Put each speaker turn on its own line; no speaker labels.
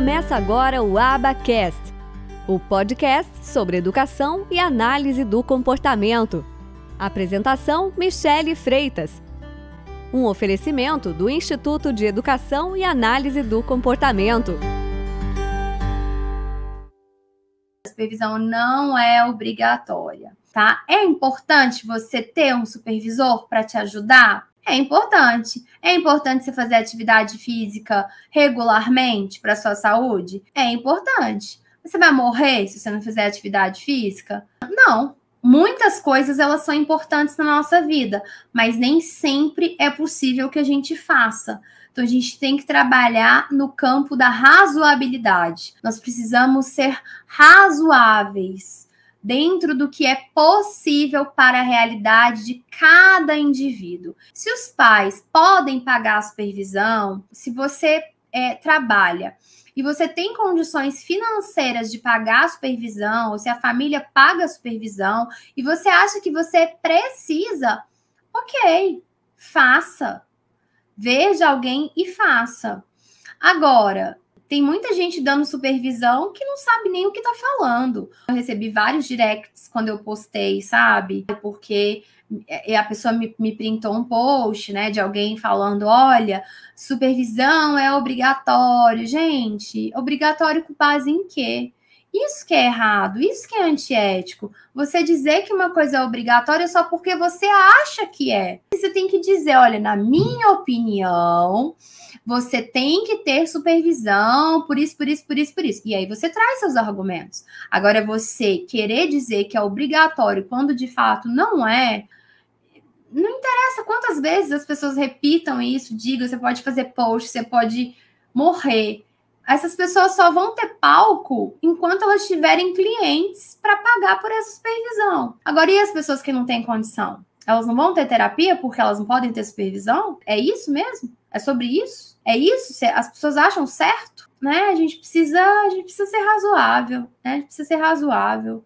Começa agora o Abacast, o podcast sobre educação e análise do comportamento. Apresentação: Michele Freitas. Um oferecimento do Instituto de Educação e Análise do Comportamento.
A supervisão não é obrigatória, tá? É importante você ter um supervisor para te ajudar? É importante. É importante você fazer atividade física regularmente para sua saúde? É importante. Você vai morrer se você não fizer atividade física? Não. Muitas coisas elas são importantes na nossa vida, mas nem sempre é possível que a gente faça. Então a gente tem que trabalhar no campo da razoabilidade. Nós precisamos ser razoáveis dentro do que é possível para a realidade de cada indivíduo. Se os pais podem pagar a supervisão, se você é, trabalha e você tem condições financeiras de pagar a supervisão, ou se a família paga a supervisão, e você acha que você precisa, ok, faça. Veja alguém e faça. Agora, tem muita gente dando supervisão que não sabe nem o que tá falando. Eu recebi vários directs quando eu postei, sabe? Porque é, a pessoa me, me printou um post, né, de alguém falando: olha, supervisão é obrigatório. Gente, obrigatório com base em quê? Isso que é errado, isso que é antiético. Você dizer que uma coisa é obrigatória só porque você acha que é. Você tem que dizer, olha, na minha opinião, você tem que ter supervisão, por isso, por isso, por isso, por isso. E aí você traz seus argumentos. Agora, você querer dizer que é obrigatório quando de fato não é, não interessa quantas vezes as pessoas repitam isso, digam, você pode fazer post, você pode morrer. Essas pessoas só vão ter palco enquanto elas tiverem clientes para pagar por essa supervisão. Agora, e as pessoas que não têm condição? Elas não vão ter terapia porque elas não podem ter supervisão? É isso mesmo? É sobre isso? É isso? As pessoas acham certo? Né? A gente precisa, a gente precisa ser razoável, né? A gente precisa ser razoável.